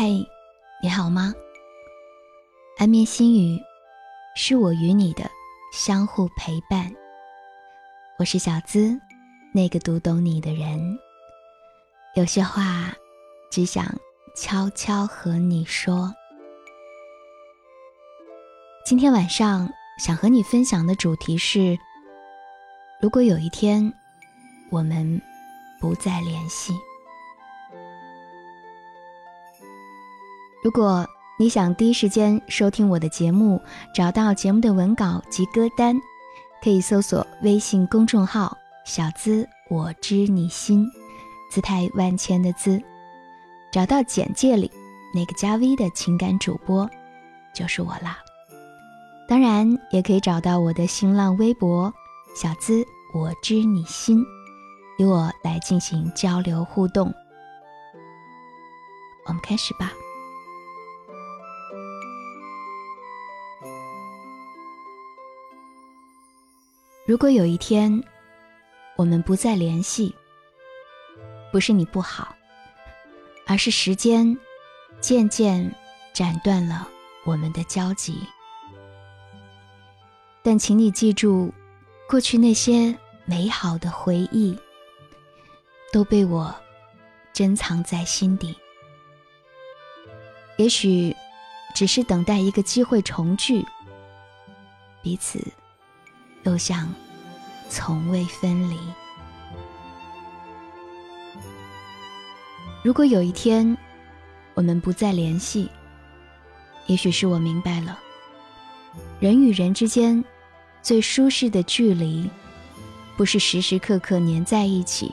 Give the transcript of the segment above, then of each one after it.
嘿，你好吗？安眠心语，是我与你的相互陪伴。我是小资，那个读懂你的人。有些话，只想悄悄和你说。今天晚上想和你分享的主题是：如果有一天，我们不再联系。如果你想第一时间收听我的节目，找到节目的文稿及歌单，可以搜索微信公众号“小资我知你心”，姿态万千的“资”，找到简介里那个加 V 的情感主播，就是我啦。当然，也可以找到我的新浪微博“小资我知你心”，与我来进行交流互动。我们开始吧。如果有一天，我们不再联系，不是你不好，而是时间渐渐斩断了我们的交集。但请你记住，过去那些美好的回忆，都被我珍藏在心底。也许，只是等待一个机会重聚，彼此。又像从未分离。如果有一天我们不再联系，也许是我明白了，人与人之间最舒适的距离，不是时时刻刻黏在一起，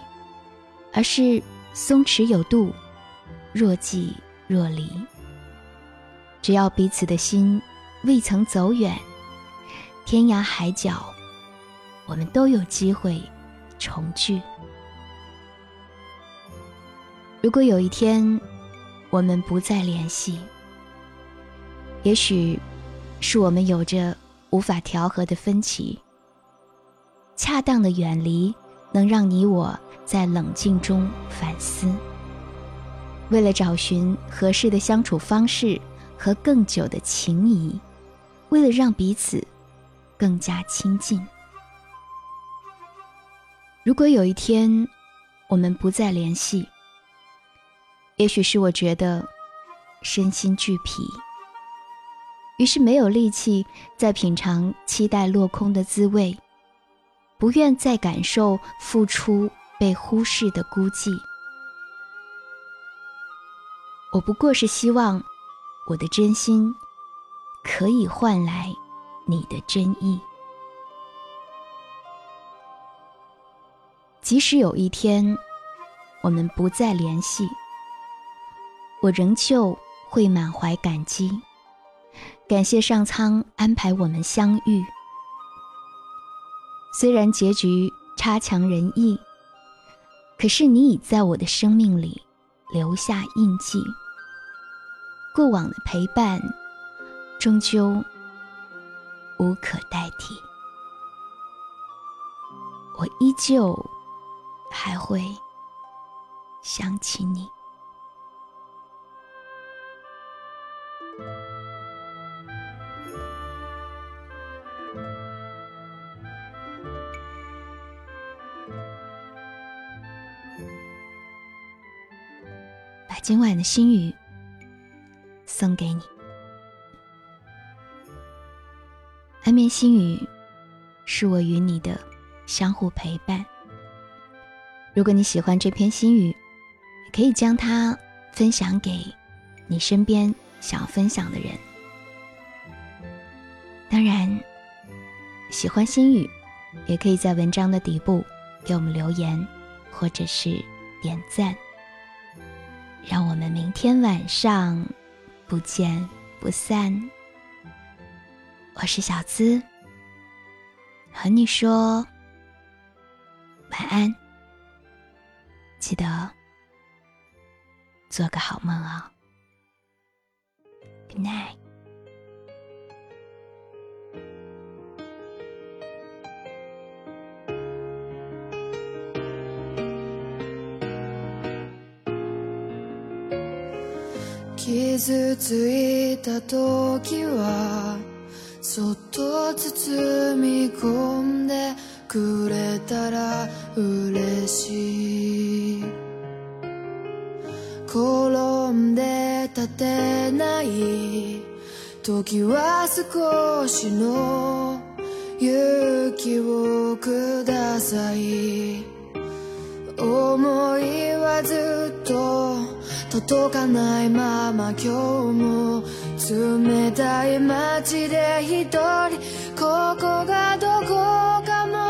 而是松弛有度，若即若离。只要彼此的心未曾走远，天涯海角。我们都有机会重聚。如果有一天我们不再联系，也许是我们有着无法调和的分歧。恰当的远离，能让你我在冷静中反思。为了找寻合适的相处方式和更久的情谊，为了让彼此更加亲近。如果有一天我们不再联系，也许是我觉得身心俱疲，于是没有力气再品尝期待落空的滋味，不愿再感受付出被忽视的孤寂。我不过是希望我的真心可以换来你的真意。即使有一天我们不再联系，我仍旧会满怀感激，感谢上苍安排我们相遇。虽然结局差强人意，可是你已在我的生命里留下印记。过往的陪伴，终究无可代替。我依旧。还会想起你。把今晚的心语送给你。安眠心语是我与你的相互陪伴。如果你喜欢这篇心语，可以将它分享给你身边想要分享的人。当然，喜欢心语，也可以在文章的底部给我们留言，或者是点赞。让我们明天晚上不见不散。我是小资，和你说晚安。记得做个好梦啊，Good night。傷ついた時はそっと包み込んでくれたら嬉しい。立てない時は少しの勇気をください。思いはずっと届かないまま今日も冷たい街で一人。ここがどこかも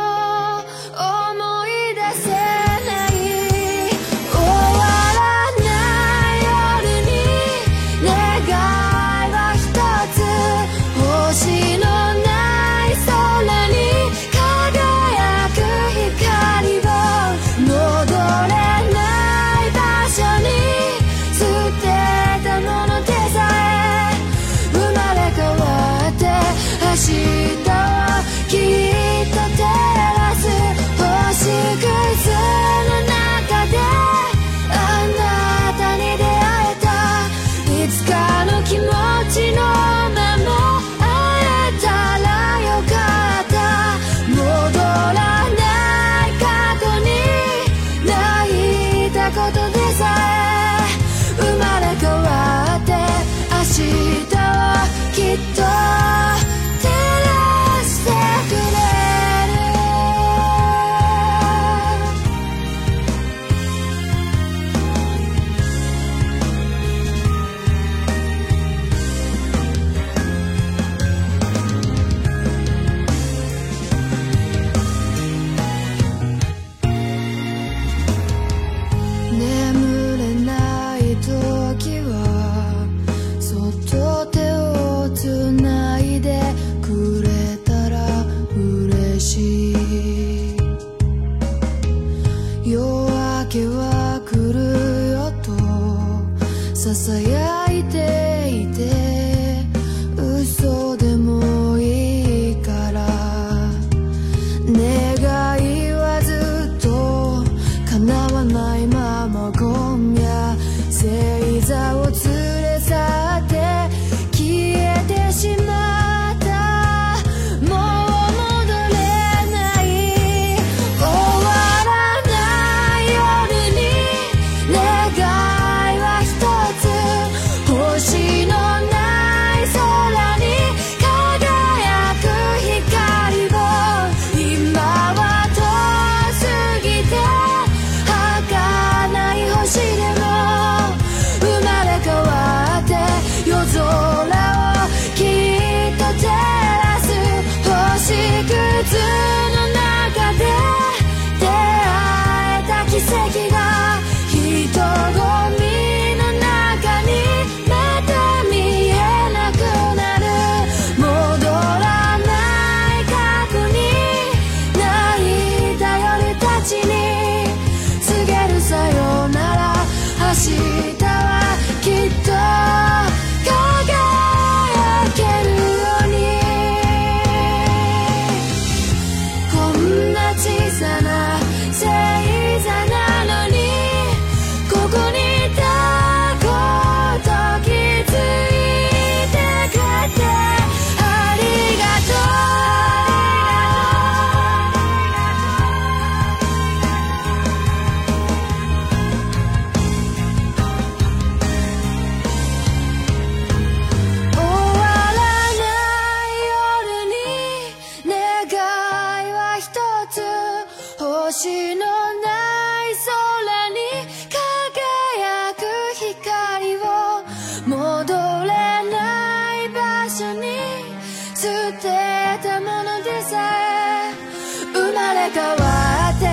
変わって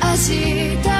明日